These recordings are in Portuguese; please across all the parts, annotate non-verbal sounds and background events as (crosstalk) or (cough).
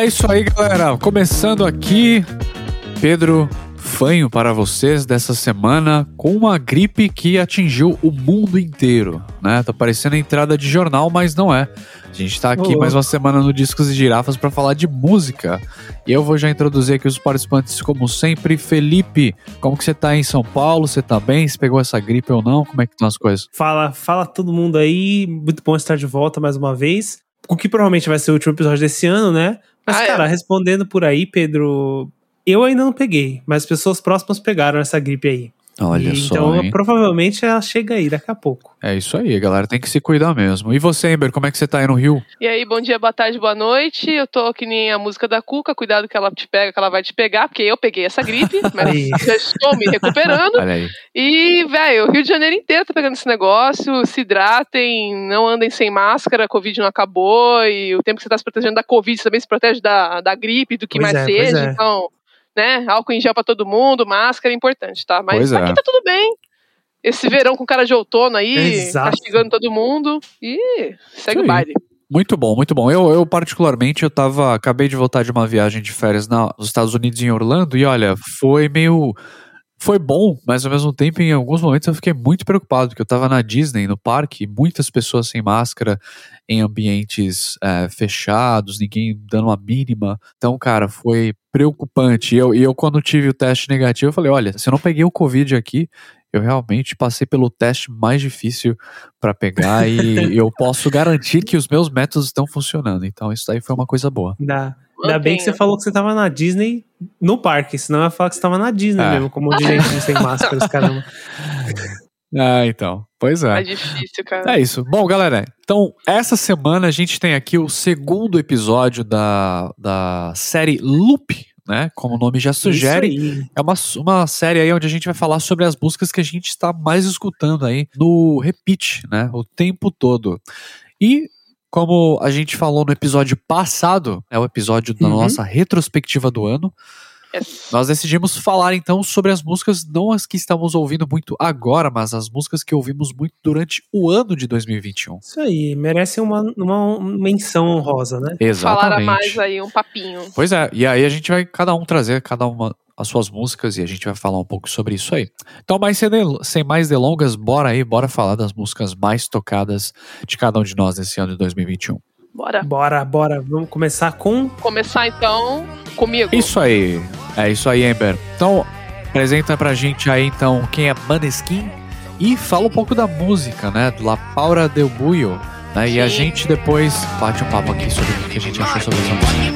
É isso aí, galera. Começando aqui, Pedro Fanho para vocês dessa semana com uma gripe que atingiu o mundo inteiro, né? Tá parecendo entrada de jornal, mas não é. A gente tá aqui mais uma semana no Discos e Girafas para falar de música. E eu vou já introduzir aqui os participantes, como sempre. Felipe, como que você tá em São Paulo? Você tá bem? Você pegou essa gripe ou não? Como é que estão as coisas? Fala, fala todo mundo aí. Muito bom estar de volta mais uma vez. O que provavelmente vai ser o último episódio desse ano, né? Mas, ah, cara, é. respondendo por aí, Pedro, eu ainda não peguei, mas pessoas próximas pegaram essa gripe aí. Olha e, só. Então, hein? provavelmente ela chega aí daqui a pouco. É isso aí, galera. Tem que se cuidar mesmo. E você, Ember, como é que você tá aí no Rio? E aí, bom dia, boa tarde, boa noite. Eu tô que nem a música da Cuca, cuidado que ela te pega, que ela vai te pegar, porque eu peguei essa gripe, (laughs) mas já estou me recuperando. Olha aí. E, velho, o Rio de Janeiro inteiro tá pegando esse negócio. Se hidratem, não andem sem máscara, a Covid não acabou. E o tempo que você tá se protegendo da Covid, você também se protege da, da gripe, do que pois mais é, seja. É. Então né? Álcool em gel pra todo mundo, máscara é importante, tá? Mas pois aqui é. tá tudo bem. Esse verão com cara de outono aí, Exato. castigando todo mundo. E segue Sim. o baile. Muito bom, muito bom. Eu, eu, particularmente, eu tava. Acabei de voltar de uma viagem de férias na, nos Estados Unidos, em Orlando, e olha, foi meio. Foi bom, mas ao mesmo tempo, em alguns momentos, eu fiquei muito preocupado, porque eu tava na Disney, no parque, muitas pessoas sem máscara, em ambientes é, fechados, ninguém dando uma mínima. Então, cara, foi preocupante. E eu, e eu, quando tive o teste negativo, eu falei: olha, se eu não peguei o Covid aqui, eu realmente passei pelo teste mais difícil para pegar e (laughs) eu posso garantir que os meus métodos estão funcionando. Então, isso daí foi uma coisa boa. Dá. Ainda bem que você falou que você tava na Disney no parque, senão eu ia falar que você tava na Disney é. mesmo, como um monte de gente sem máscaras, (laughs) caramba. Ah, então. Pois é. É difícil, cara. É isso. Bom, galera, então, essa semana a gente tem aqui o segundo episódio da, da série Loop, né? Como o nome já sugere. É uma, uma série aí onde a gente vai falar sobre as músicas que a gente está mais escutando aí no repeat, né? O tempo todo. E como a gente falou no episódio passado, é o episódio da uhum. nossa retrospectiva do ano. Nós decidimos falar então sobre as músicas, não as que estamos ouvindo muito agora, mas as músicas que ouvimos muito durante o ano de 2021. Isso aí, merece uma, uma menção honrosa, né? Exatamente. Falar mais aí, um papinho. Pois é, e aí a gente vai cada um trazer cada uma as suas músicas e a gente vai falar um pouco sobre isso aí. Então, mais sem mais delongas, bora aí, bora falar das músicas mais tocadas de cada um de nós nesse ano de 2021. Bora. Bora, bora. Vamos começar com. Começar então comigo. Isso aí. É isso aí, Ember. Então, apresenta pra gente aí então quem é Maneskin e fala um pouco da música, né? La Paura del Buio. Né? E a gente depois bate um papo aqui sobre o que a gente achou sobre essa música.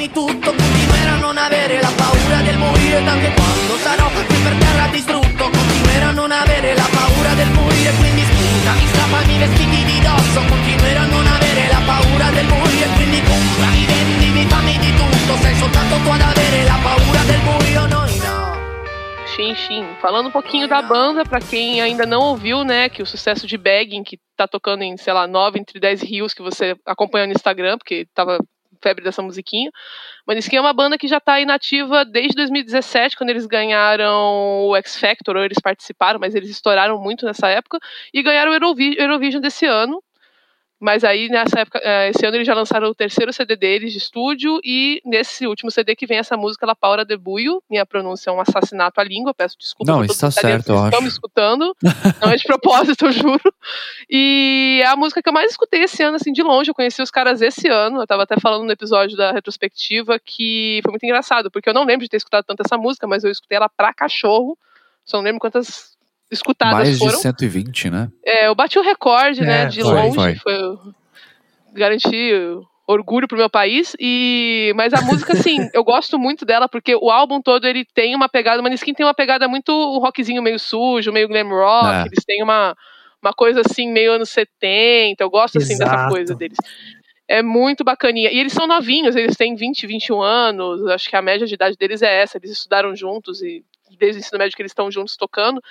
Falando um pouquinho da banda, para quem ainda não ouviu, né, que o sucesso de Begging, que tá tocando em, sei lá, 9 entre 10 rios que você acompanha no Instagram, porque tava febre dessa musiquinha. Maneskin é uma banda que já está inativa desde 2017, quando eles ganharam o X Factor, ou eles participaram, mas eles estouraram muito nessa época, e ganharam o Eurovision desse ano. Mas aí, nessa época, eh, esse ano eles já lançaram o terceiro CD deles de estúdio, e nesse último CD que vem essa música, La Paura de Buio. Minha pronúncia é um assassinato à língua, peço desculpa. Não, está certo, eu Estão me escutando, não é de propósito, (laughs) eu juro. E é a música que eu mais escutei esse ano, assim, de longe. Eu conheci os caras esse ano, eu estava até falando no episódio da retrospectiva, que foi muito engraçado, porque eu não lembro de ter escutado tanto essa música, mas eu escutei ela pra cachorro. Só não lembro quantas escutadas Mais foram. Mais de 120, né? É, eu bati o recorde, né, é, né, de foi, longe. Foi. foi garanti orgulho pro meu país e mas a música assim (laughs) eu gosto muito dela porque o álbum todo ele tem uma pegada o Maneskin tem uma pegada muito um rockzinho meio sujo meio glam rock é. eles têm uma uma coisa assim meio anos 70 eu gosto assim Exato. dessa coisa deles é muito bacaninha. E eles são novinhos, eles têm 20, 21 anos. Acho que a média de idade deles é essa. Eles estudaram juntos e desde o ensino médio que eles estão juntos tocando.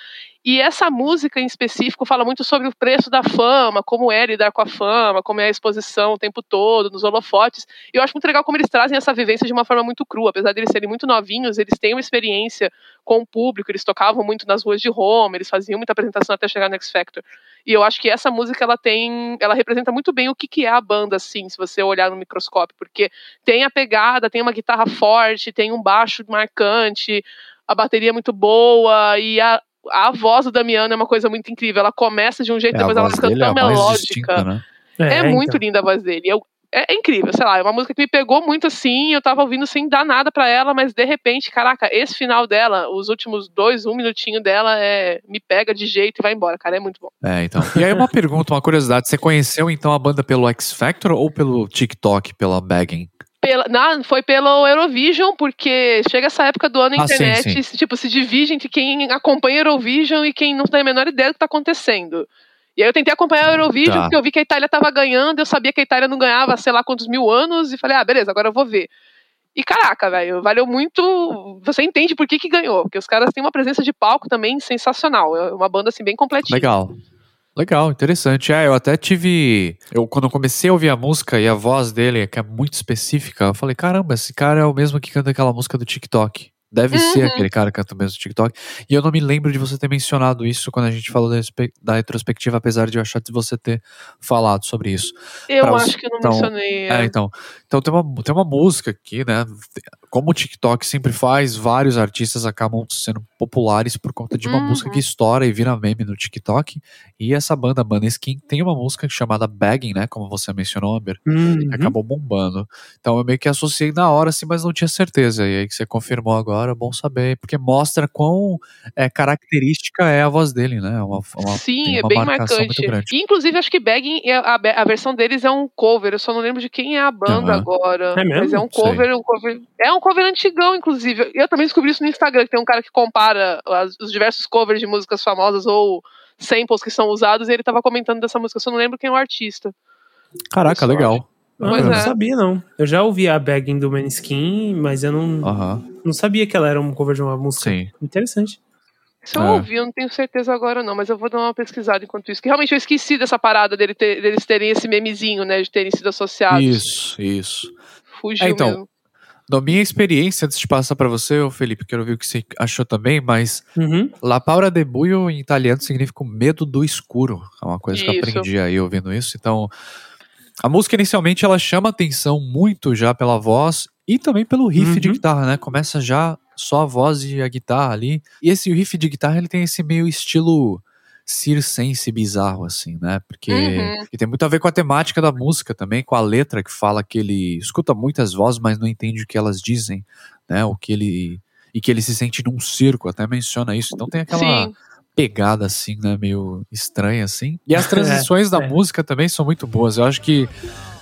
E essa música em específico fala muito sobre o preço da fama, como é lidar com a fama, como é a exposição o tempo todo, nos holofotes. E eu acho muito legal como eles trazem essa vivência de uma forma muito crua. Apesar de eles serem muito novinhos, eles têm uma experiência com o público, eles tocavam muito nas ruas de Roma, eles faziam muita apresentação até chegar no X Factor. E eu acho que essa música ela tem, ela representa muito bem o que, que é a banda, assim, se você olhar no microscópio, porque tem a pegada, tem uma guitarra forte, tem um baixo marcante, a bateria é muito boa e a, a voz do Damiano é uma coisa muito incrível. Ela começa de um jeito, É, depois ela fica é tão mais melódica. distinta, né? É, muito então. linda a voz dele. Eu, é, é incrível, sei lá, é uma música que me pegou muito assim, eu tava ouvindo sem dar nada pra ela, mas de repente, caraca, esse final dela, os últimos dois, um minutinho dela, é me pega de jeito e vai embora, cara, é muito bom. É, então. E aí uma (laughs) pergunta, uma curiosidade. Você conheceu então a banda pelo X Factor ou pelo TikTok, pela Bagging? Pela, na, foi pelo Eurovision, porque chega essa época do ano a Ah, sim, internet, se, tipo, se divide entre quem acompanha Eurovision e quem não tem a menor ideia do que tá acontecendo. E aí eu tentei acompanhar o Eurovision, Tá. porque eu vi que a Itália tava ganhando, eu sabia que a Itália não ganhava sei lá quantos mil anos, e falei, ah, beleza, agora eu vou ver. E caraca, velho, valeu muito. Você entende por que que ganhou, porque os caras têm uma presença de palco também sensacional. É uma banda assim bem completinha. Legal. Legal, interessante. É, eu até tive. Eu, quando eu comecei a ouvir a música e a voz dele, que é muito específica, eu falei: caramba, esse cara é o mesmo que canta aquela música do TikTok. Deve ser Uhum. aquele cara que canta mesmo do TikTok. E eu não me lembro de você ter mencionado isso quando a gente falou da, da retrospectiva, apesar de eu achar de você ter falado sobre isso. Eu pra acho você- que eu não então, mencionei. É, é. então. Então tem uma, tem uma música aqui, né? Como o TikTok sempre faz, vários artistas acabam sendo populares por conta de uma Uhum. música que estoura e vira meme no TikTok. E essa banda, Maneskin, tem uma música chamada Bagging, né? Como você mencionou, Amber. Uhum. Que acabou bombando. Então eu meio que associei na hora, assim, mas não tinha certeza. E aí que você confirmou agora, bom saber. Porque mostra quão é, característica é a voz dele, né? Uma, uma, Sim, é uma bem marcante. E, inclusive, acho que Bagging, é- a, a- versão deles é um cover. Eu só não lembro de quem é a banda Aham. agora. É mesmo? Mas é um Sei. cover, um cover. É um cover antigão, inclusive. Eu também descobri isso no Instagram, que tem um cara que compara as- os diversos covers de músicas famosas ou samples que são usados, e ele tava comentando dessa música. Eu só não lembro quem é o artista. Caraca, legal. Ah, eu não é. sabia, não. Eu já ouvi a Bagging do Maneskin, mas eu não, não sabia que ela era um cover de uma música. sim. Interessante. Se eu É. ouvi, eu não tenho certeza agora, não, mas eu vou dar uma pesquisada enquanto isso. Que realmente eu esqueci dessa parada dele ter- deles terem esse memezinho, né? De terem sido associados. Isso, isso. Fugiu É, então, mesmo. Da minha experiência, antes de passar pra você, ô Felipe, quero ver o que você achou também, mas Uhum. La paura de buio em italiano significa o medo do escuro. É uma coisa que eu Isso. aprendi aí ouvindo isso. Então, a música inicialmente ela chama atenção muito já pela voz e também pelo riff de Uhum. guitarra, né? Começa já só a voz e a guitarra ali. E esse riff de guitarra ele tem esse meio estilo circense bizarro, assim, né? Porque, Uhum. tem muito a ver com a temática da música também, com a letra que fala que ele escuta muitas vozes, mas não entende o que elas dizem, né? O que ele. E que ele se sente num circo, até menciona isso. Então tem aquela Sim. Pegada assim, né? Meio estranha, assim. E as (laughs) transições da é. música também são muito boas. Eu acho que.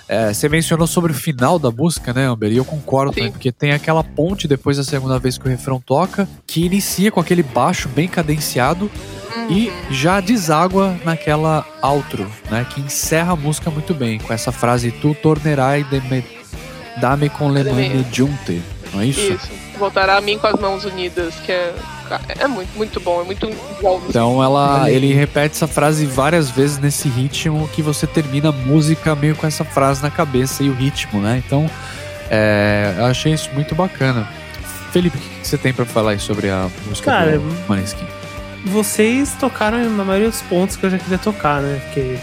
é, você mencionou sobre o final da música, né, Amber? E eu concordo Sim. também, porque tem aquela ponte depois da segunda vez que o refrão toca, que inicia com aquele baixo bem cadenciado e Uhum. já deságua naquela outro, né? Que encerra a música muito bem, com essa frase Tu tornerai de me dame con le mani giunte. Não é isso? Isso. Voltará a mim com as mãos unidas, que é, é muito, muito bom, é muito bom. Então ela, ele repete essa frase várias vezes nesse ritmo que você termina a música meio com essa frase na cabeça e o ritmo, né? Então é, eu achei isso muito bacana. Felipe, o que você tem pra falar aí sobre a música Cara, do Maneskin? Vocês tocaram na maioria dos pontos que eu já queria tocar, né? Porque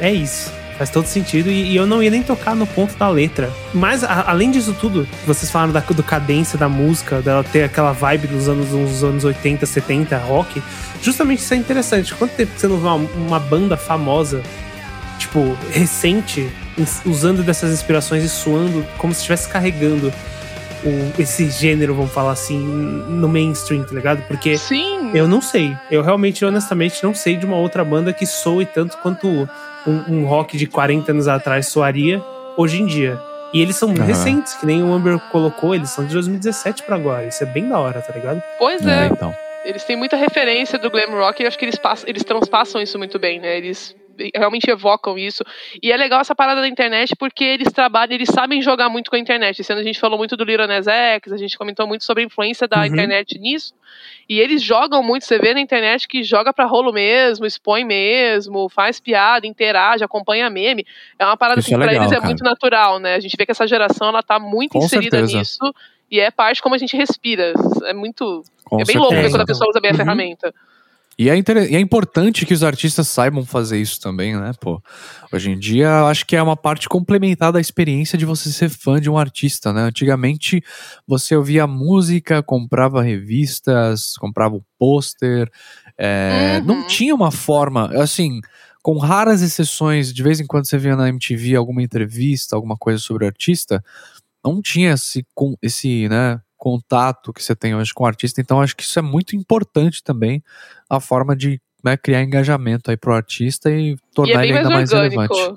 é isso. Faz todo sentido. E, e eu não ia nem tocar no ponto da letra. Mas, a- além disso tudo, vocês falaram da do cadência da música, dela ter aquela vibe dos anos, dos anos 80, 70, rock. Justamente isso é interessante. Quanto tempo você não vê uma, uma banda famosa, tipo, recente, usando dessas inspirações e suando como se estivesse carregando o- esse gênero, vamos falar assim, no mainstream, tá ligado? Porque. Sim. Eu não sei. Eu realmente, honestamente, não sei de uma outra banda que soe tanto quanto um, um rock de 40 anos atrás soaria hoje em dia. E eles são Aham. recentes, que nem o Amber colocou, eles são de 2017 pra agora. Isso é bem da hora, tá ligado? Pois É, é. então. Eles têm muita referência do glam rock e eu acho que eles, passam, eles transpassam isso muito bem, né? Eles realmente evocam isso. E é legal essa parada da internet porque eles trabalham, eles sabem jogar muito com a internet. Esse ano a gente falou muito do Nas X, a gente comentou muito sobre a influência da uhum. internet nisso. E eles jogam muito, você vê na internet que joga pra rolo mesmo, expõe mesmo, faz piada, interage, acompanha meme. É uma parada Isso que é pra legal, eles é cara. muito natural, né? A gente vê que essa geração ela tá muito com inserida certeza. nisso e é parte como a gente respira. É muito. Com é bem certeza. louco quando a pessoa usa bem a uhum. ferramenta. E é, inter... e é importante que os artistas saibam fazer isso também, né, pô? Hoje em dia, eu acho que é uma parte complementar da experiência de você ser fã de um artista, né? Antigamente, você ouvia música, comprava revistas, comprava o um pôster, é... uhum. não tinha uma forma, assim, com raras exceções, de vez em quando você via na MTV alguma entrevista, alguma coisa sobre o artista, não tinha esse, esse né, contato que você tem hoje com o artista. Então, acho que isso é muito importante também, a forma de né, criar engajamento aí pro artista e tornar e é ele ainda mais, mais relevante.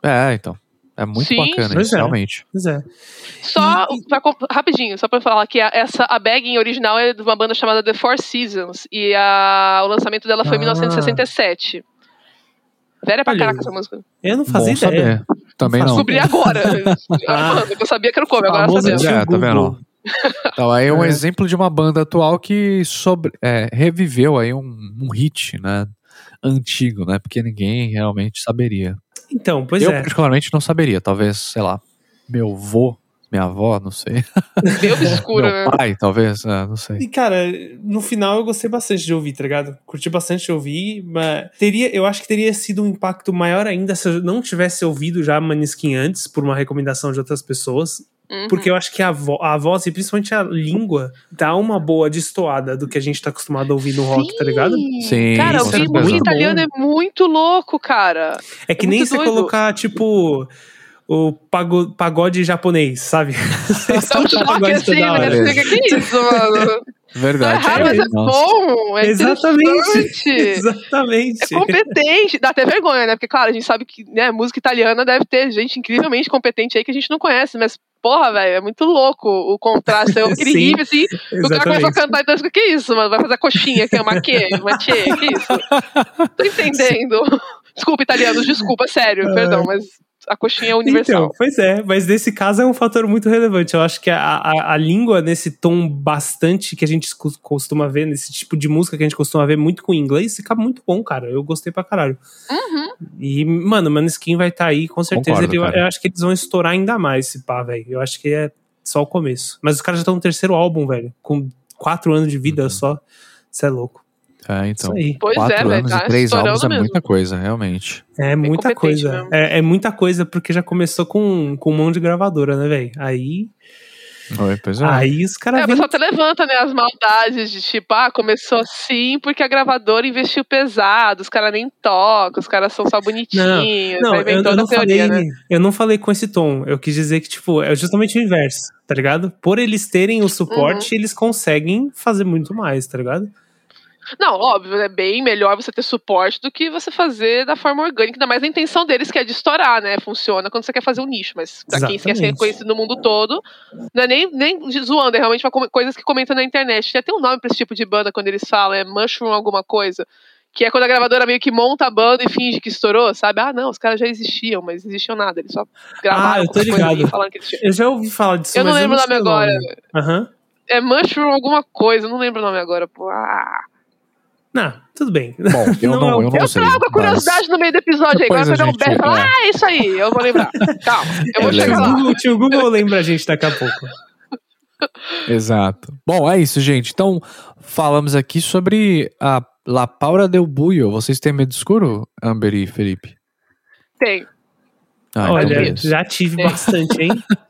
É, então. É muito Sim. bacana isso, é. realmente. Pois é. Só, pra, rapidinho, só pra falar que a, essa, a Bagging original é de uma banda chamada The Four Seasons, e a, o lançamento dela foi em ah. 1967. Velha pra caraca essa música. Eu não fazia Bom ideia. Saber. Também não. (laughs) Descobri agora. ah. Eu sabia que era o come, agora sabendo. É, tá vendo? Então, aí é um é. exemplo de uma banda atual que sobre, é, reviveu aí um, um, hit, né? Antigo, né? Porque ninguém realmente saberia. Então, pois eu, é. Eu particularmente não saberia. Talvez, sei lá, meu vô minha avó, não sei. (laughs) Meio obscura, Meu né? pai, talvez, é, não sei. E, cara, no final eu gostei bastante de ouvir, tá ligado? Curti bastante de ouvir, mas teria, eu acho que teria sido um impacto maior ainda se eu não tivesse ouvido já Maniskin antes, por uma recomendação de outras pessoas. Uhum. Porque eu acho que a, vo a voz e principalmente a língua dá uma boa destoada do que a gente tá acostumado a ouvir no rock, Sim. tá ligado? Sim. Cara, ouvir música italiana é muito louco, cara. É que é nem você doido. colocar, tipo o pagode, japonês, sabe? (laughs) Tá um choque assim, né? Fica, que isso, mano? (laughs) Verdade. é raro, mas é bom. É Exatamente. (laughs) Exatamente. É competente. Dá até vergonha, né? Porque, claro, a gente sabe que né, música italiana deve ter gente incrivelmente competente aí que a gente não conhece, mas porra, velho, é muito louco o contraste. É (laughs) incrível, assim. Exatamente. O cara começa a cantar e pensa, que isso, mano? Vai fazer coxinha aqui, uma que? Uma tchê, que isso? Tô (laughs) entendendo. Desculpa, italianos, desculpa, sério, perdão, mas a coxinha é universal. Então, pois é, mas nesse caso é um fator muito relevante. Eu acho que a, a, a, língua, nesse tom bastante que a gente costuma ver, nesse tipo de música que a gente costuma ver muito com inglês, fica muito bom, cara. Eu gostei pra caralho. Uhum. E, mano, o Maneskin vai estar tá aí, com certeza. Concordo, ele, eu acho que eles vão estourar ainda mais esse pá, velho. Eu acho que é só o começo. Mas os caras já estão no terceiro álbum, velho. Com quatro anos de vida uhum. só. Isso é louco. É, então. Pois quatro é, anos tá e três álbuns é mesmo. muita coisa, realmente. É muita coisa. É, é, muita coisa, porque já começou com, com um monte de gravadora, né, velho? Aí. Oi, pois é. Aí os caras. É, o pessoal até levanta, né, as maldades de tipo, ah, começou assim porque a gravadora investiu pesado, os caras nem tocam, os caras são só bonitinhos. Não, não eu, eu, não teoria, falei, né? eu não falei com esse tom. Eu quis dizer que, tipo, é justamente o inverso, tá ligado? Por eles terem o suporte, uhum. eles conseguem fazer muito mais, tá ligado? Não, óbvio, é bem melhor você ter suporte do que você fazer da forma orgânica, ainda mais a intenção deles que é de estourar, né? Funciona quando você quer fazer um nicho, mas pra Exatamente. quem quer ser reconhecido no mundo todo, não é nem, nem zoando, é realmente coisas que comentam na internet. Tem até um nome pra esse tipo de banda quando eles falam, é mushroom alguma coisa. Que é quando a gravadora meio que monta a banda e finge que estourou, sabe? Ah, não, os caras já existiam, mas existiam nada. Eles só gravaram. Ah, eu tô ligado. Falando que eu já ouvi falar disso, Eu não lembro o nome agora. Uhum. É Mushroom alguma coisa, não lembro o nome agora. Pô, ah. Não, tudo bem. Bom, eu não, (laughs) não eu não eu sei. Eu trago a curiosidade mas... no meio do episódio aí. Agora pegar um Beto e falar, é. ah, isso aí, eu vou lembrar. (laughs) Calma, eu vou chegar lá. O tio Google lembra a gente daqui a pouco. (laughs) Exato. Bom, é isso, gente. Então, falamos aqui sobre a La Paura del Buio. Vocês têm medo escuro, Amber e Felipe? Tem. Ah, então Olha, então já tive Tem. bastante, hein? (laughs)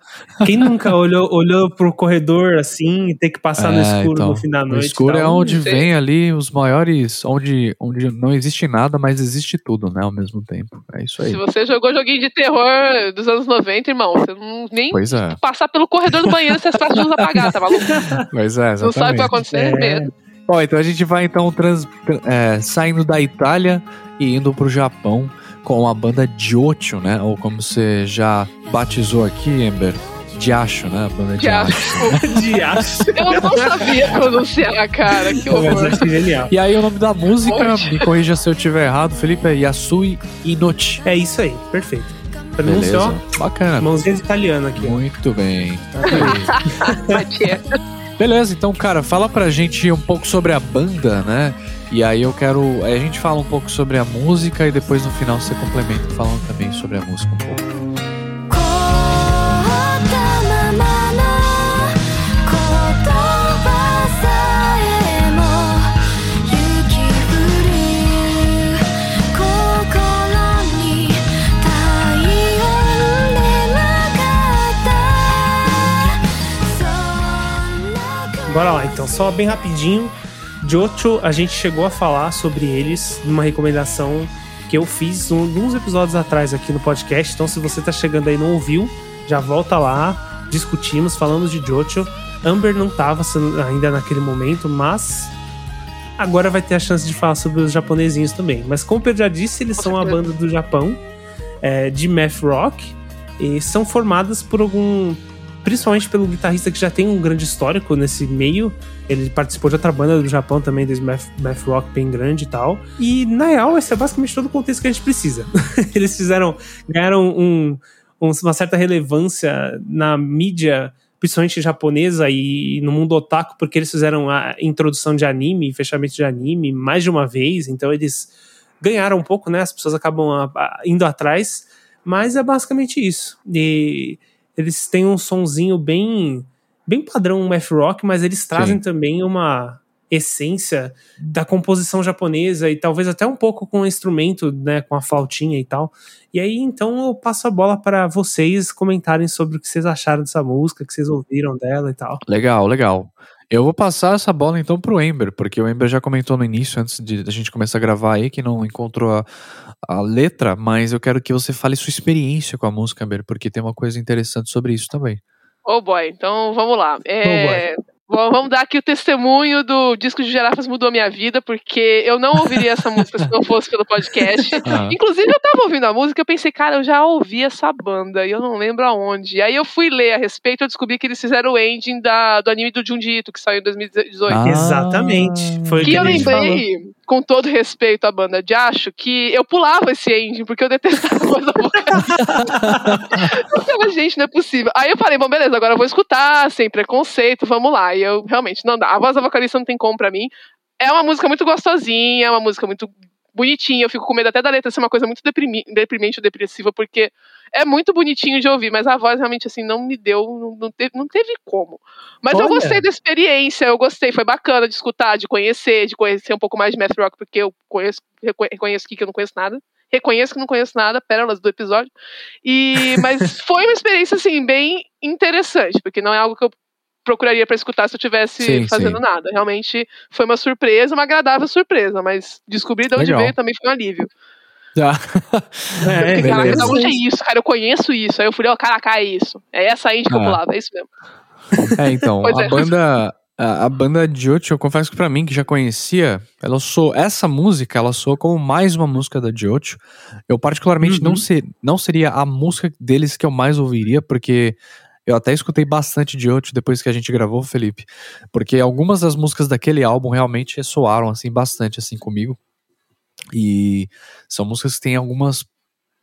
Quem nunca olhou, olhou pro corredor assim e ter que passar é, no escuro então, no fim da noite? O escuro é onde vem ali os maiores. Onde, onde não existe nada, mas existe tudo, né? Ao mesmo tempo. É isso aí. Se você jogou joguinho de terror dos anos 90, irmão, você não nem é. passar pelo corredor do banheiro, você está de luz apagar, tá maluco? Pois é, exatamente. Não sabe o que vai acontecer, é. medo. Bom, então a gente vai então trans, é, saindo da Itália e indo pro Japão com a banda Diotio, né? Ou como você já batizou aqui, Ember, Diacho, né? A banda Diacho. Diacho. (laughs) Eu não sabia pronunciar, cara. Que horror. genial. E aí o nome da música, Onde? me corrija se eu tiver errado, Felipe, é Yasui Inochi. É isso aí, perfeito. Pronúncia, ó, Beleza? Bacana. mãozinha de italiano aqui. Muito bem. (laughs) Beleza, então, cara, fala pra gente um pouco sobre a banda, né? E aí eu quero. A gente fala um pouco sobre a música e depois no final você complementa falando também sobre a música um pouco. Bora lá, então, só bem rapidinho Jocho, a gente chegou a falar sobre eles numa recomendação que eu fiz alguns episódios atrás aqui no podcast. Então, se você tá chegando aí e não ouviu, já volta lá. Discutimos, falamos de Jocho. Amber não tava ainda naquele momento, mas agora vai ter a chance de falar sobre os japonesinhos também. Mas como eu já disse, eles são a banda do Japão, é, de math rock, e são formadas por algum principalmente pelo guitarrista que já tem um grande histórico nesse meio. Ele participou de outra banda do Japão também, desse math, math rock bem grande e tal. E, na real, esse é basicamente todo o contexto que a gente precisa. (laughs) Eles fizeram, ganharam um- um- uma certa relevância na mídia, principalmente japonesa e no mundo otaku, porque eles fizeram a introdução de anime, fechamento de anime mais de uma vez, então eles ganharam um pouco, né? As pessoas acabam a- a- indo atrás, mas é basicamente isso. E eles têm um sonzinho bem bem padrão math rock, mas eles trazem Sim. também uma essência da composição japonesa e talvez até um pouco com o instrumento, né, com a flautinha e tal. E aí então eu passo a bola para vocês comentarem sobre o que vocês acharam dessa música, que vocês ouviram dela e tal. Legal, legal. Eu vou passar essa bola então pro Ember, porque o Ember já comentou no início, antes de a gente começar a gravar aí, que não encontrou a, a letra, mas eu quero que você fale sua experiência com a música, Ember, porque tem uma coisa interessante sobre isso também. Oh boy, então vamos lá. É, bom, vamos dar aqui o testemunho do disco de Girafas Mudou Minha Vida, porque eu não ouviria essa música se não fosse pelo podcast. (laughs) Ah. Inclusive, eu tava ouvindo a música e eu pensei, cara, eu já ouvi essa banda e eu não lembro aonde. E aí eu fui ler a respeito e eu descobri que eles fizeram o ending da, do anime do Junji Ito, que saiu em 2018. Ah. Exatamente. Foi o Que que eu gente falou. Com todo respeito à banda de Acho, que eu pulava esse ending, porque eu detestava (laughs) a voz da vocalista. eu ficava, gente, não é possível. Aí eu falei, bom, beleza, agora eu vou escutar, sem preconceito, vamos lá. E eu realmente não dá. A voz da vocalista não tem como pra mim. É uma música muito gostosinha, é uma música muito bonitinha. Eu fico com medo até da letra ser uma coisa muito deprimi- deprimente ou depressiva, porque é muito bonitinho de ouvir, mas a voz realmente assim não me deu, não, não teve, não teve como. Mas eu Olha. gostei da experiência, eu gostei, foi bacana de escutar, de conhecer, de conhecer um pouco mais de math rock, porque eu conheço, reco- reconheço aqui que eu não conheço nada. Reconheço que não conheço nada, pérolas do episódio. E, mas (laughs) foi uma experiência, assim, bem interessante, porque não é algo que eu procuraria pra escutar se eu tivesse Sim, fazendo sim. nada. Realmente foi uma surpresa, uma agradável surpresa, mas descobrir de onde Legal. veio também foi um alívio. Tá. (laughs) É, Porque, caraca, beleza. da onde é isso? Cara, eu conheço isso. Aí eu falei, ó, caraca, é isso. É essa indie que eu Ah. pulava, é isso mesmo. (laughs) É, então, a é. banda. A, a banda de Jocho, eu confesso que pra mim, que já conhecia, ela soou. Essa música, ela soou como mais uma música da Jocho. Eu, particularmente, Uhum. não, ser, não seria a música deles que eu mais ouviria, porque eu até escutei bastante de Jocho depois que a gente gravou, Felipe. Porque algumas das músicas daquele álbum realmente soaram, assim, bastante, assim, comigo. E são músicas que têm algumas.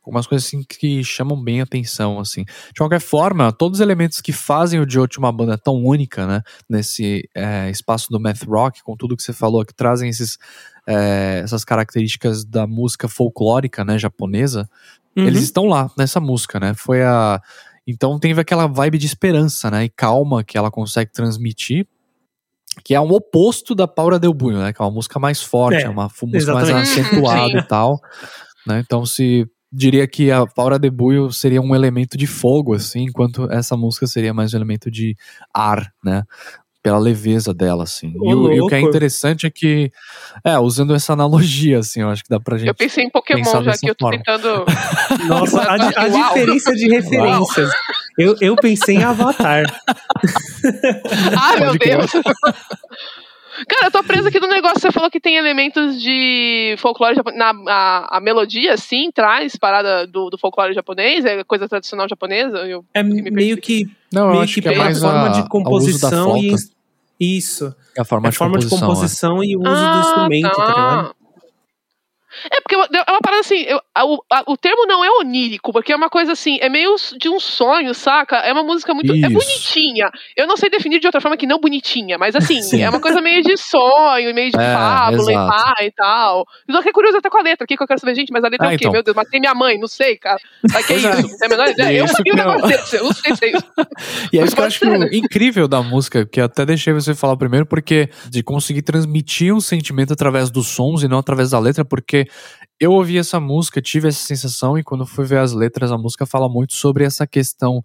Algumas coisas assim que chamam bem a atenção, assim. De qualquer forma, todos os elementos que fazem o Jocho uma banda tão única, né? Nesse é, espaço do math rock, com tudo que você falou, que trazem esses, é, essas características da música folclórica, né? Japonesa, Uhum. eles estão lá nessa música, né? Foi a. Então teve aquela vibe de esperança, né? E calma que ela consegue transmitir. Que é um oposto da Paura Del Bunho, né? Que é uma música mais forte, É, é, uma música mais acentuada (laughs) e tal. Né? Então se diria que a Paura de Buio seria um elemento de fogo, assim, enquanto essa música seria mais um elemento de ar, né? Pela leveza dela, assim. E o, e o que é interessante é que, é, usando essa analogia, assim, eu acho que dá pra gente. Eu pensei em Pokémon já que eu tô forma. tentando. (laughs) Nossa, a, a diferença de referências. Eu, eu pensei em Avatar. Ai, (laughs) meu. Deus! (laughs) Cara, eu tô presa aqui no negócio. Você falou que tem elementos de folclore japonês. Na, a, a melodia, sim, traz parada do, do folclore japonês, é coisa tradicional japonesa. Eu, É me meio que, Não, eu meio acho que que é mais forma a, de a uso da composição e. Isso. É a forma, É de, forma de composição, é. composição e o uso do instrumento, tá ligado? É, porque é uma parada assim, eu- o, a- o termo não é onírico, porque é uma coisa assim, é meio de um sonho, saca? É uma música muito. É Isso. bonitinha. Eu não sei definir de outra forma que não bonitinha, mas assim, (laughs) Sim. é uma coisa meio de sonho, meio de (laughs) É, fábula e pá e tal. Eu tô até curioso até com a letra aqui, que eu quero saber, gente, mas a letra Ah, é o quê? então. Meu Deus, matei minha mãe, não sei, cara. Mas que é é. isso? Não tem a menor (laughs) ideia. Eu sabia que não. negócio desse, eu não sei se é isso. E é isso que eu acho incrível da música, que até deixei você falar primeiro, porque de conseguir transmitir um sentimento através dos sons e não através da letra, porque eu ouvi essa música, tive essa sensação, e quando fui ver as letras, a música fala muito sobre essa questão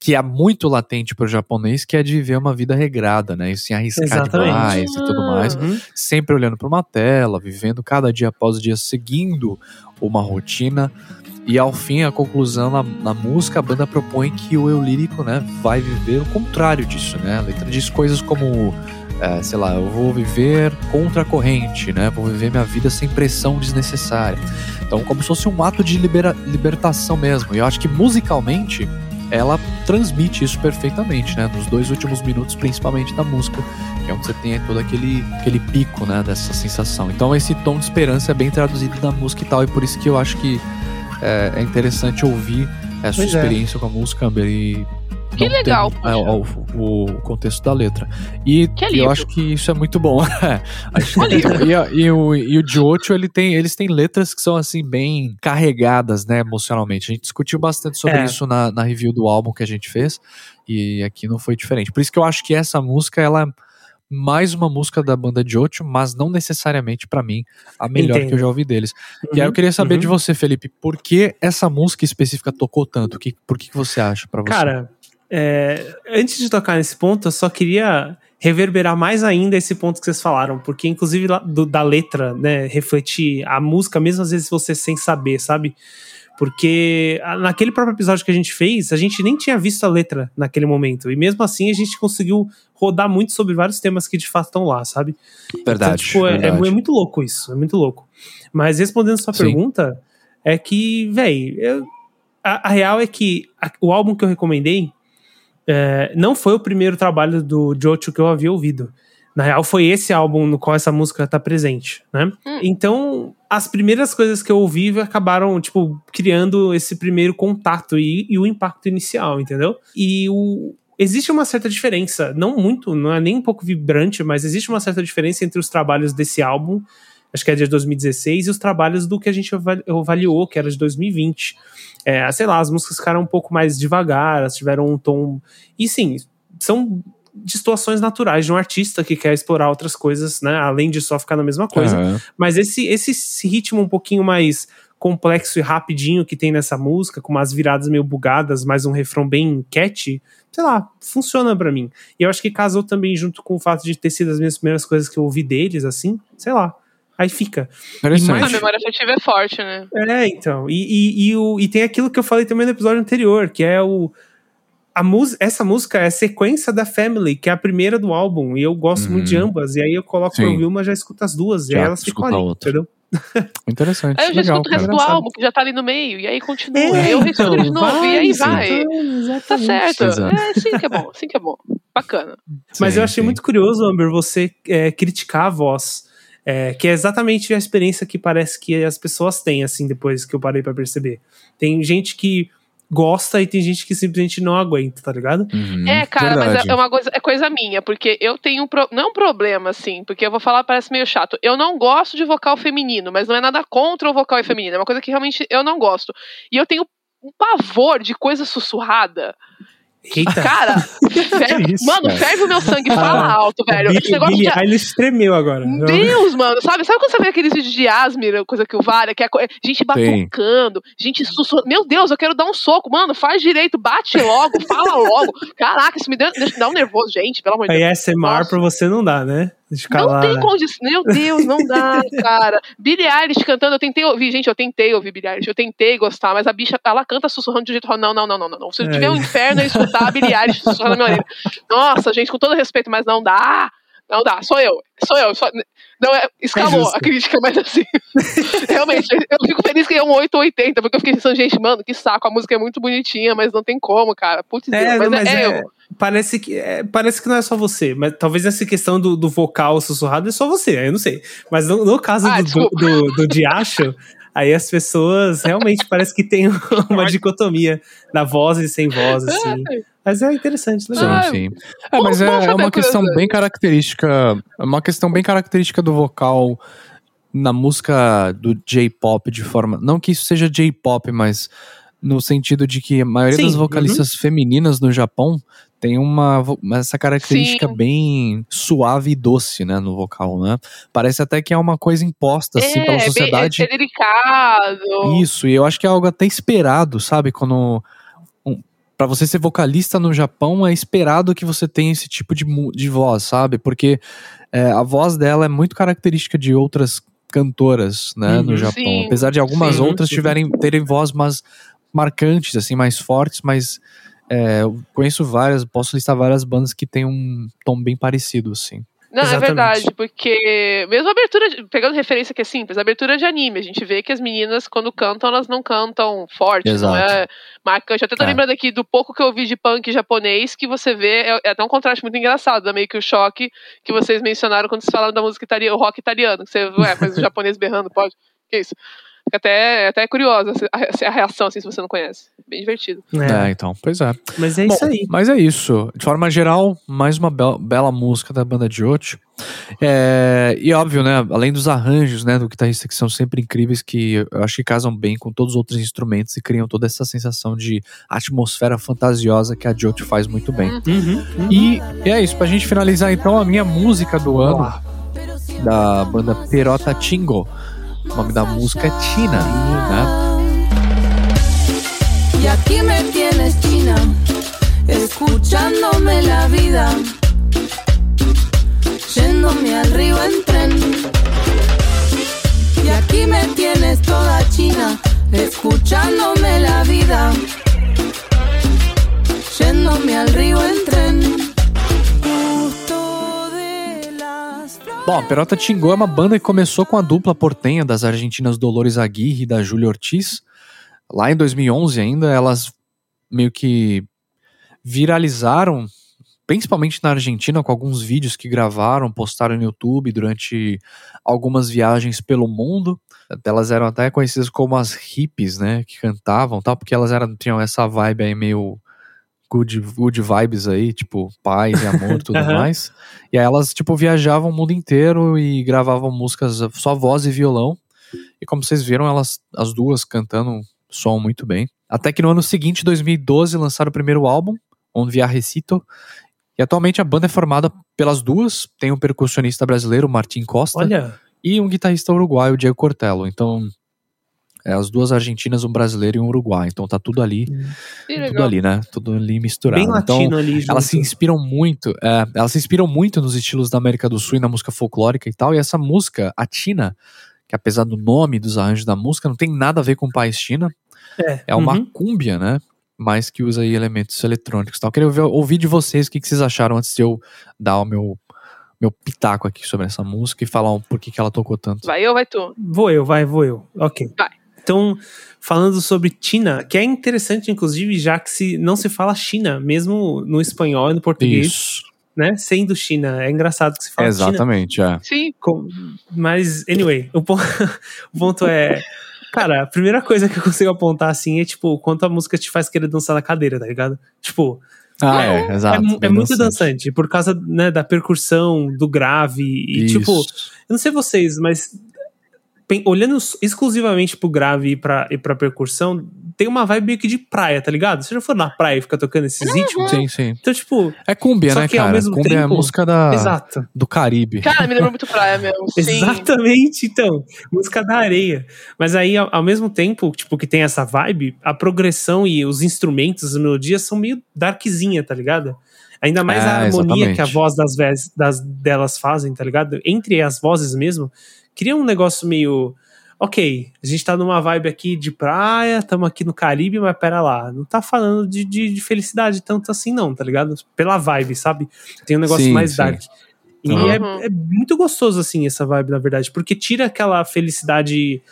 que é muito latente para o japonês, que é de viver uma vida regrada, né? E sem arriscar Exatamente. demais e tudo mais. Uhum. Sempre olhando para uma tela, vivendo cada dia após dia, seguindo uma rotina. E ao fim, a conclusão na, na música, a banda propõe que o eu lírico, né, vai viver o contrário disso, né? A letra diz coisas como, é, sei lá, eu vou viver contra a corrente, né? Vou viver minha vida sem pressão desnecessária. Então, como se fosse um ato de libera- libertação mesmo. E eu acho que musicalmente ela transmite isso perfeitamente, né? Nos dois últimos minutos, principalmente da música, que é onde você tem todo aquele, aquele pico, né? Dessa sensação. Então, esse tom de esperança é bem traduzido na música e tal, e por isso que eu acho que é, é interessante ouvir essa Pois é. experiência com a música, Amber, e Que não legal, muito, é, o, o- contexto da letra. E Que eu acho que isso é muito bom. (laughs) Acho que- e, a- e o, e o Diocho, ele tem, eles têm letras que são assim bem carregadas, né, emocionalmente. A gente discutiu bastante sobre É. isso na, na review do álbum que a gente fez e aqui não foi diferente. Por isso que eu acho que essa música ela é mais uma música da banda Diocho, mas não necessariamente pra mim a melhor Entendo. que eu já ouvi deles. E aí eu queria saber uhum. de você, Felipe, por que essa música específica tocou tanto? Que, por que, que você acha pra você? Cara, é, antes de tocar nesse ponto, eu só queria reverberar mais ainda esse ponto que vocês falaram, porque inclusive lá do- da letra, né, refletir a música, mesmo às vezes você sem saber, sabe? Porque naquele próprio episódio que a gente fez, a gente nem tinha visto a letra naquele momento, e mesmo assim a gente conseguiu rodar muito sobre vários temas que de fato estão lá, sabe? verdade. Então, tipo, é- é, verdade. é muito louco isso, é muito louco. Mas respondendo sua Sim. pergunta, é que, véi, a, a real é que a- o álbum que eu recomendei é, não foi o primeiro trabalho do Jocho que eu havia ouvido. Na real, foi esse álbum no qual essa música tá presente, né? Hum. Então, as primeiras coisas que eu ouvi acabaram, tipo, criando esse primeiro contato e, e o impacto inicial, entendeu? E o, existe uma certa diferença, não muito, não é nem um pouco vibrante, mas existe uma certa diferença entre os trabalhos desse álbum, acho que é de 2016, e os trabalhos do que a gente avali- avaliou, que era de 2020. É, sei lá, as músicas ficaram um pouco mais devagar, elas tiveram um tom. E sim, são distorções naturais de um artista que quer explorar outras coisas, né? Além de só ficar na mesma coisa. Aham. Mas esse, esse, ritmo um pouquinho mais complexo e rapidinho que tem nessa música, com umas viradas meio bugadas, mais um refrão bem catchy, sei lá, funciona pra mim. E eu acho que casou também junto com o fato de ter sido as minhas primeiras coisas que eu ouvi deles, assim, sei lá. Aí fica. Interessante. mais- A memória afetiva é forte, né? É, então. E, e, e, o, e tem aquilo que eu falei também no episódio anterior, que é o. A mus, essa música é a sequência da Family, que é a primeira do álbum, e eu gosto Uhum. muito de ambas. E aí eu coloco pra Sim. ouvir uma, já escuto as duas, e Já aí elas ficam ali, outra. entendeu? (laughs) Interessante. Aí eu já legal, escuto o resto cara. do Engraçado. álbum, que já tá ali no meio, e aí continua. É, eu então, de novo, e aí vai. então, Tá certo. Exato. É assim que é bom, assim que é bom. Bacana. Mas Sim, eu achei sim. muito curioso, Amber, você é, criticar a voz. É, que é exatamente a experiência que parece que as pessoas têm, assim, depois que eu parei pra perceber. Tem gente que gosta e tem gente que simplesmente não aguenta, tá ligado? Uhum, É, cara, mas verdade. é, é uma coisa, é coisa minha, porque eu tenho um pro, não um problema, assim, porque eu vou falar, parece meio chato. Eu não gosto de vocal feminino, mas não é nada contra o vocal feminino, é uma coisa que realmente eu não gosto. E eu tenho um pavor de coisa sussurrada. Eita. Cara, (laughs) ferve- isso, mano, cara? ferve o meu sangue, fala Ah, alto, velho. Esse Billie, negócio Billie de, Eilish tremeu agora. Deus, mano, sabe? Sabe quando você vê aqueles vídeos de Asmir, coisa que o vale, que é co- gente batucando, gente sussurrando. Meu Deus, eu quero dar um soco, mano, faz direito, bate logo, fala logo. Caraca, isso me dá, deixa- dá um nervoso, gente, pelo amor de Aí Deus. SMR Nossa. pra você não dá, né? Ficar Não tem condição. Meu Deus, não dá, (laughs) cara. Billie Eilish cantando, eu tentei ouvir, gente, eu tentei ouvir Billie Eilish, eu tentei gostar, mas a bicha, ela canta sussurrando de um jeito. Não, não, não, não, não. Se eu É. tiver um inferno, eu escutar a Billie Eilish sussurrando na minha orelha. Nossa, gente, com todo respeito, mas não dá. Não dá, sou eu. Sou eu. Sou... Não, é, escalou justo. a crítica, mas assim. (laughs) realmente, eu fico feliz que é um 8 ou 80, porque eu fiquei pensando, gente, mano, que saco, a música é muito bonitinha, mas não tem como, cara. Putz, É, Deus, mas, mas é, é, eu. Parece que é, parece que não é só você, mas talvez essa questão do, do vocal sussurrado é só você, aí eu não sei. Mas no, no caso Ah, do, do, do, do Diacho, aí as pessoas realmente parece que tem (laughs) uma dicotomia da voz e sem voz, assim. Mas é interessante, legal. Ah, Sim, sim. É, mas é, é uma questão bem característica. É uma questão bem característica do vocal na música do J-pop de forma. Não que isso seja J-pop, mas no sentido de que a maioria Sim, das uhum. vocalistas femininas no Japão tem uma essa característica Sim. bem suave e doce, né, no vocal, né? Parece até que é uma coisa imposta assim pela é, bem- sociedade. é, é delicado. Isso, e eu acho que é algo até esperado, sabe? Quando. Um, para você ser vocalista no Japão, é esperado que você tenha esse tipo de, de voz, sabe? Porque é, a voz dela é muito característica de outras cantoras, né, Uhum. no Japão. Sim, Apesar de algumas sim, outras sim. tiverem, terem voz mais marcantes, assim, mais fortes, mas é, eu conheço várias, posso listar várias bandas que têm um tom bem parecido, assim. Não, Exatamente. é verdade, porque mesmo a abertura, de- pegando referência que é simples, a abertura de anime, a gente vê que as meninas, quando cantam, elas não cantam forte, não Exato. é marcante. Eu até tô É. lembrando aqui do pouco que eu vi de punk japonês, que você vê, é, é até um contraste muito engraçado, dá meio que o choque que vocês mencionaram quando vocês falaram da música italiana, o rock italiano, que você, ué, mas o (laughs) japonês berrando, pode? Que isso? Fica até, até curiosa a, a reação, assim, se você não conhece. Bem divertido. É, então, pois é. Mas é Bom, isso aí. Mas é isso. De forma geral, mais uma bel- bela música da banda de hoje. É, e óbvio, né? Além dos arranjos, né, do guitarrista que são sempre incríveis, que eu acho que casam bem com todos os outros instrumentos e criam toda essa sensação de atmosfera fantasiosa que a Jot faz muito bem. Hum. Uhum, uhum. E, e é isso, pra gente finalizar então a minha música do ano da banda Perota Tingo. O nome da música é Tina, né? Y aquí me tienes China, escuchándome la vida, yéndome al río en tren. Y aquí me tienes toda China, escuchándome la vida, Bom, Perota Tingo é uma banda que começou com a dupla portenha das argentinas Dolores Aguirre e da Júlia Ortiz. Lá em 2011 ainda, elas meio que viralizaram, principalmente na Argentina, com alguns vídeos que gravaram, postaram no YouTube durante algumas viagens pelo mundo. Elas eram até conhecidas como as hippies, né, que cantavam, tal, porque elas eram tinham essa vibe aí meio good, good vibes aí, tipo paz e amor (laughs) e tudo mais. E aí elas, tipo, viajavam o mundo inteiro e gravavam músicas só voz e violão. E como vocês viram, elas, as duas cantando soam muito bem. Até que no ano seguinte, 2012, lançaram o primeiro álbum, On Viajecito. E atualmente a banda é formada pelas duas. Tem um percussionista brasileiro, Martim Costa, Olha, e um guitarrista uruguaio, Diego Cortello. Então, é as duas argentinas, um brasileiro e um uruguaio. Então tá tudo ali, Que tudo legal. ali, né? Tudo ali misturado. bem então, latino ali. elas junto. se inspiram muito, é, elas se inspiram muito nos estilos da América do Sul e na música folclórica e tal. E essa música, a Tina, que apesar do nome dos arranjos da música, não tem nada a ver com País Tina. É, É uma uhum. cúmbia, né? Mas que usa aí elementos eletrônicos e tal. Queria ouvir, ouvir de vocês o que, que vocês acharam antes de eu dar o meu, meu pitaco aqui sobre essa música e falar um por que que ela tocou tanto. Vai eu, vai tu. Vou eu, vai, vou eu. Ok. Vai. Então, falando sobre China, que é interessante, inclusive, já que se, não se fala China, mesmo no espanhol e no português, Isso, né? Sendo China. É engraçado que se fala China. exatamente, é. Sim. Com- Mas, anyway, o, pon- (laughs) o ponto é. Cara, a primeira coisa que eu consigo apontar assim é, tipo, o quanto a música te faz querer dançar na cadeira, tá ligado? Tipo, Ah, é, exato. é, mu- é bem muito dançante, por causa né, da percussão, do grave, e Isso. tipo, eu não sei vocês, mas olhando exclusivamente pro grave e pra, e pra percussão, tem uma vibe meio que de praia, tá ligado? Você já foi na praia e fica tocando esses ritmos? Sim, sim. Então, tipo, É cúmbia, Só né, que ao cara? mesmo Cúmbia é a tempo- música da, exato. do Caribe. Cara, me lembra muito praia mesmo. (laughs) Sim. Exatamente, então, música da areia. Mas aí, ao, ao mesmo tempo, tipo, que tem essa vibe, a progressão e os instrumentos, as melodias são meio darkzinha, tá ligado? Ainda mais a É, harmonia que a exatamente. voz das, das delas fazem, tá ligado? Entre as vozes mesmo, cria um negócio meio. Ok, a gente tá numa vibe aqui de praia, tamo aqui no Caribe, mas pera lá, não tá falando de, de, de felicidade tanto assim, não, tá ligado? Pela vibe, sabe? Tem um negócio Sim, mais sim. dark. E Uhum. é, é muito gostoso, assim, essa vibe, na verdade, porque tira aquela felicidade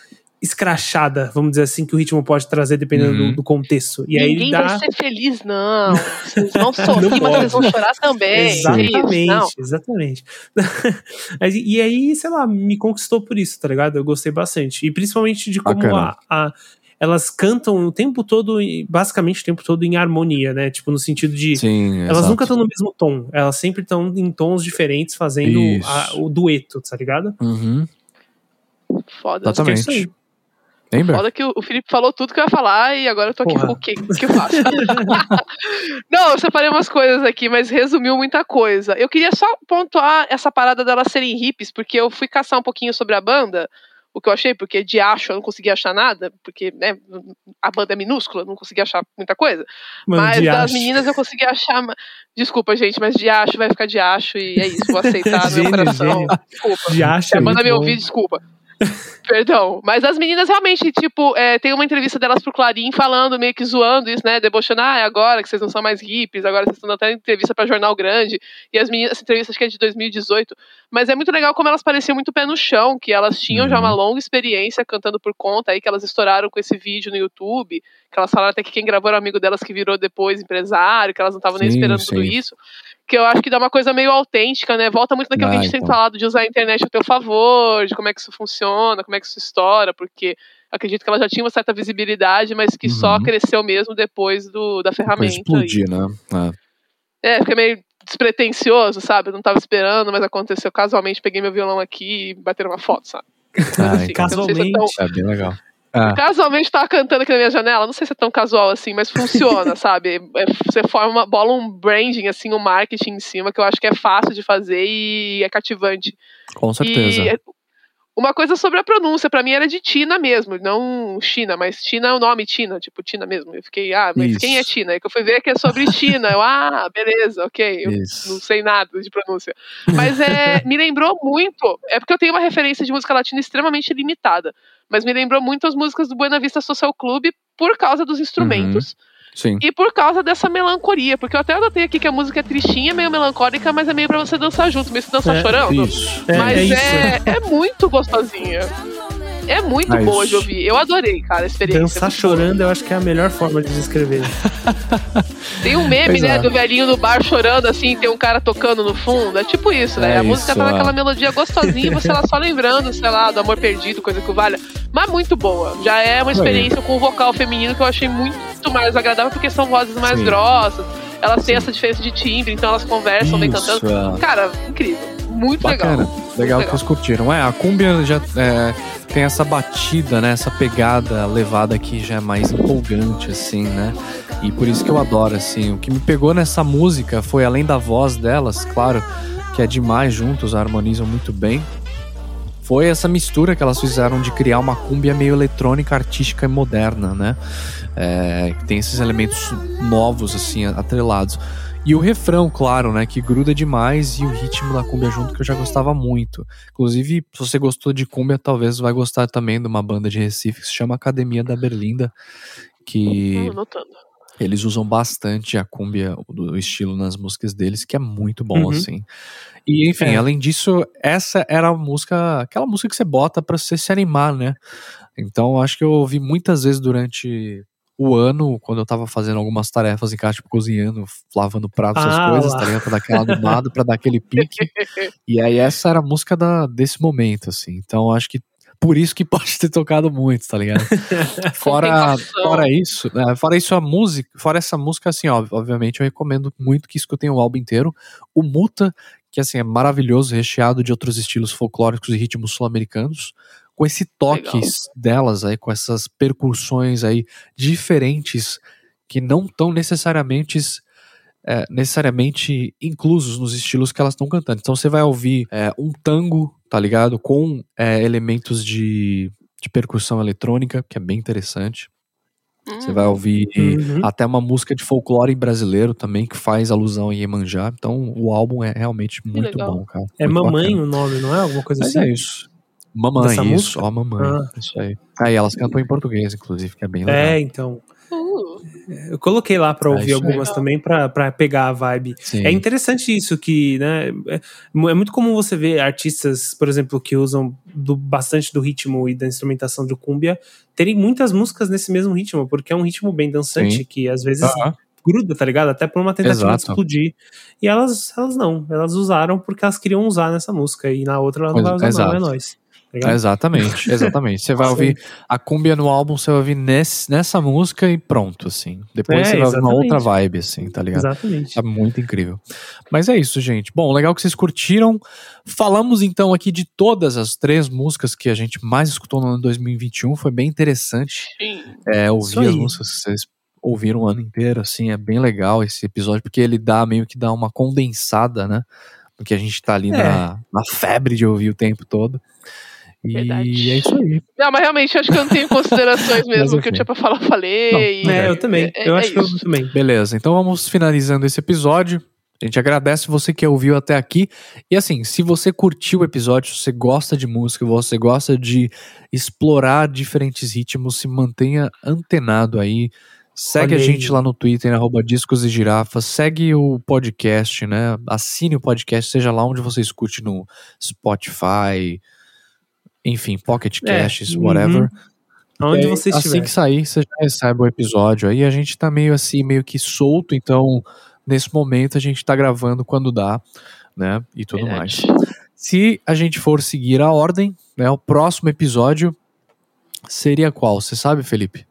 escrachada, vamos dizer assim, que o ritmo pode trazer dependendo Uhum. do, do contexto. E aí Ninguém dá. vai ser feliz, não. Vocês vão (laughs) sorrir, Não mas vocês vão chorar também. Exatamente, Isso, exatamente. (laughs) E aí, sei lá, me conquistou por isso, tá ligado? Eu gostei bastante. E principalmente de como a, a- elas cantam o tempo todo, e- basicamente o tempo todo em harmonia, né? Tipo, no sentido de. Sim, Elas exato. nunca estão no mesmo tom, elas sempre estão em tons diferentes fazendo a- o dueto, tá ligado? Uhum, Foda. Acho que é isso exatamente. Lembra? Foda que o Felipe falou tudo que eu ia falar e agora eu tô aqui Porra. com o quê? O que eu faço? (laughs) Não, eu separei umas coisas aqui, mas resumiu muita coisa. Eu queria só pontuar essa parada delas serem hippies, porque eu fui caçar um pouquinho sobre a banda, o que eu achei, porque de acho eu não consegui achar nada, porque né, a banda é minúscula, eu não consegui achar muita coisa. Mano, mas das acho. meninas eu consegui achar. Desculpa, gente, mas de acho vai ficar de acho e é isso, vou aceitar no meu coração. gênio. Desculpa. De acho é a banda muito me ouvir, desculpa. Perdão. Mas as meninas realmente, tipo, é, tem uma entrevista delas pro Clarim falando, meio que zoando isso, né? Debochando, ah, é agora que vocês não são mais hippies, agora vocês estão dando até entrevista pra Jornal Grande. E as meninas, essa entrevista acho que é de 2018. Mas é muito legal como elas pareciam muito pé no chão, que elas tinham já Uhum. uma longa experiência cantando por conta, aí que elas estouraram com esse vídeo no YouTube, que elas falaram até que quem gravou era um amigo delas que virou depois empresário, que elas não estavam nem Sim, esperando tudo sim. isso que eu acho que dá uma coisa meio autêntica, né? Volta muito naquilo que a Ah, gente tem então. falado de usar a internet a teu favor, de como é que isso funciona, como é que isso estoura, porque acredito que ela já tinha uma certa visibilidade, mas que só Uhum. cresceu mesmo depois do, da ferramenta. explodir, né? É. É, fica meio despretensioso, sabe? Eu não tava esperando, mas aconteceu casualmente, peguei meu violão aqui e bateram uma foto, sabe? Ah, Assim, então. sei se é tão- É bem legal. Ah, Casualmente tava cantando aqui na minha janela, não sei se é tão casual assim, mas funciona, (laughs) sabe? É, você forma, uma- bola um branding, assim, um marketing em cima, que eu acho que é fácil de fazer e é cativante. com certeza. E uma coisa sobre a pronúncia, pra mim era de Tina mesmo, não China, mas Tina é o nome Tina, tipo Tina mesmo. Eu fiquei, ah, mas Isso. quem é Tina? Aí que eu fui ver que é sobre China. Eu, ah, beleza, ok. Eu Isso. não sei nada de pronúncia. (laughs) Mas é, me lembrou muito. É porque eu tenho uma referência de música latina extremamente limitada. Mas me lembrou muito as músicas do Buena Vista Social Club por causa dos instrumentos Sim. e por causa dessa melancolia. Porque eu até anotei aqui que a música é tristinha, meio melancólica, mas é meio pra você dançar junto, meio se dançar É, chorando. Isso. É, Mas é isso. é, é muito gostosinha. É muito É boa de ouvir. Eu adorei, cara, a experiência. Dançar chorando, eu acho que é a melhor forma de descrever. (laughs) Tem um meme, Pois né, é. do velhinho no bar chorando, assim, tem um cara tocando no fundo. É tipo isso, né? É a música isso, tá é. naquela melodia gostosinha, você lá só lembrando, sei lá, do amor perdido, coisa que valha. Mas muito boa. Já é uma experiência com o vocal feminino que eu achei muito mais agradável, porque são vozes mais Sim. grossas. Elas têm essa diferença de timbre, então elas conversam, vem cantando. é. Cara, incrível. Muito Bacana. legal. Legal, legal. que vocês curtiram. É, a cumbia já é, tem essa batida, né? Essa pegada levada que já é mais empolgante, assim, né? E por isso que eu adoro, assim. O que me pegou nessa música foi, além da voz delas, claro, que é demais juntos, harmonizam muito bem. Foi essa mistura que elas fizeram de criar uma cumbia meio eletrônica, artística e moderna, né? É, que tem esses elementos novos, assim, atrelados. E o refrão, claro, né? Que gruda demais e o ritmo da cumbia junto que eu já gostava muito. Inclusive, se você gostou de cumbia, talvez vai gostar também de uma banda de Recife que se chama Academia da Berlinda, que anotando. eles usam bastante a cumbia, do estilo nas músicas deles, que é muito bom, Uhum. assim. E, enfim, É. além disso, essa era a música, aquela música que você bota pra você se animar, né? Então, acho que eu ouvi muitas vezes durante o ano, quando eu tava fazendo algumas tarefas em casa, tipo cozinhando, lavando pratos, essas Ah, coisas, lá. tá ligado? Pra dar aquela animada, pra dar aquele pique. (laughs) E aí, essa era a música da, desse momento, assim. Então, acho que por isso que (laughs) pode ter tocado muito, tá ligado? (laughs) Fora, fora isso, né, fora isso a música, fora essa música assim, ó, obviamente eu recomendo muito que escutem o álbum inteiro. O Muta, que assim é maravilhoso, recheado de outros estilos folclóricos e ritmos sul-americanos, com esse toques delas aí, com essas percussões aí diferentes que não estão necessariamente é, necessariamente inclusos nos estilos que elas estão cantando. Então você vai ouvir é, um tango, tá ligado? Com é, elementos de, de percussão eletrônica, que é bem interessante. Você vai ouvir Uhum. até uma música de folclore brasileiro também, que faz alusão a Iemanjá. Então o álbum é realmente muito bom, cara. É Muito Mamãe bacana. o nome, não é? Alguma coisa Mas assim? é isso. Mamãe, Dessa isso. música? Ó, mamãe. Ah. Isso aí. Aí elas cantam em português, inclusive, que é bem legal. É, então. uh. Eu coloquei lá pra É ouvir algumas também pra, pra pegar a vibe. Sim. É interessante isso que, né? É, é muito comum você ver artistas, por exemplo, que usam do- bastante do ritmo e da instrumentação do cumbia, terem muitas músicas nesse mesmo ritmo, porque é um ritmo bem dançante Sim. que às vezes gruda, tá ligado? Até por uma tentativa Exato. de explodir. E elas, elas não, elas usaram porque elas queriam usar nessa música e na outra ela não vai usar, não, é exato. Tá ligado? Exatamente, (laughs) exatamente. Você vai ouvir a cumbia no álbum, você vai ouvir nesse, nessa música e pronto, assim. Depois É, você vai ouvir uma outra vibe, assim, tá ligado? Exatamente. Tá muito incrível. Mas é isso, gente. Bom, legal que vocês curtiram. Falamos então aqui de todas as três músicas que a gente mais escutou no ano 2021. Foi bem interessante Sim. é, ouvir as músicas que vocês ouviram o ano inteiro, assim. É bem legal esse episódio, porque ele dá meio que dá uma condensada, né? Porque a gente tá ali É. na, na febre de ouvir o tempo todo. E Verdade. é isso aí. Não, mas realmente acho que eu não tenho considerações (laughs) mesmo. O que eu tinha pra falar, eu falei. Não, e- É, eu também. é- eu é acho que eu isso. também. Beleza, então vamos finalizando esse episódio. A gente agradece você que ouviu até aqui. E assim, se você curtiu o episódio, se você gosta de música, você gosta de explorar diferentes ritmos, se mantenha antenado aí. Segue Olha a gente lá no Twitter, arroba Discos e Girafas. Segue o podcast, né? Assine o podcast, seja lá onde você escute no Spotify, enfim, Pocket É, Casts, uhum. whatever. Aonde E aí, você Assim estiver. que sair, você já recebe o episódio. Aí a gente tá meio assim, meio que solto, então nesse momento a gente tá gravando quando dá, né? E tudo mais. Verdade. Se a gente for seguir a ordem, né? O próximo episódio seria qual? Você sabe, Felipe?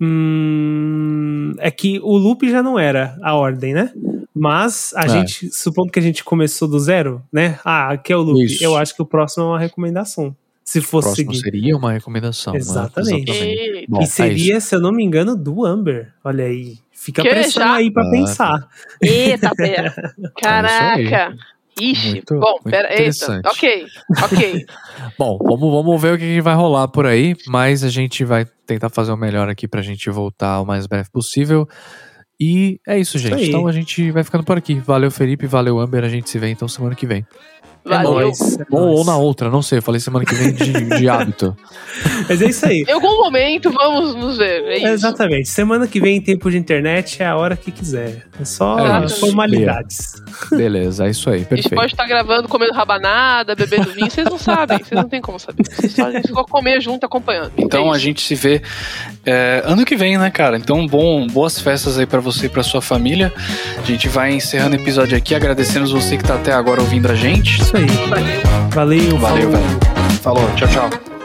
Hum, é que o loop já não era a ordem, né? Mas a É. gente, supondo que a gente começou do zero, né? Ah, aqui é o loop. Isso. Eu acho que o próximo é uma recomendação. Se O fosse próximo seguir. seria uma recomendação. né? Exatamente. Eita. Bom, e é seria, se eu não me engano, do Amber. Olha aí. Fica Que pressão já? aí pra Ah, pensar. Eita, pera. (laughs) Caraca. Ixi. Muito- Bom, muito pera. Eita. Ok. Ok. (laughs) Bom, vamos, vamos ver o que que vai rolar por aí, mas a gente vai tentar fazer o melhor aqui pra gente voltar o mais breve possível. E é isso, gente. Então a gente vai ficando por aqui. Valeu, Felipe. Valeu, Amber. A gente se vê então semana que vem. Valeu. nóis, é Ou, nóis. ou na outra, não sei. Eu falei semana que vem de, de (laughs) hábito. Mas é isso aí. Em algum momento vamos nos ver. É isso. Exatamente. Semana que vem, em tempo de internet, é a hora que quiser. É só É formalidades. Beleza, é isso aí. A gente Perfeito. pode estar gravando, comendo rabanada, bebendo vinho. Vocês não sabem. Vocês não têm como saber. Vocês só, a gente só comer junto, acompanhando. Então É a gente se vê é, ano que vem, né, cara? Então bom, boas festas aí pra você e pra sua família. A gente vai encerrando o episódio aqui, agradecendo você que tá até agora ouvindo a gente. Isso aí. Valeu. Valeu, Valeu, falou. tchau, tchau.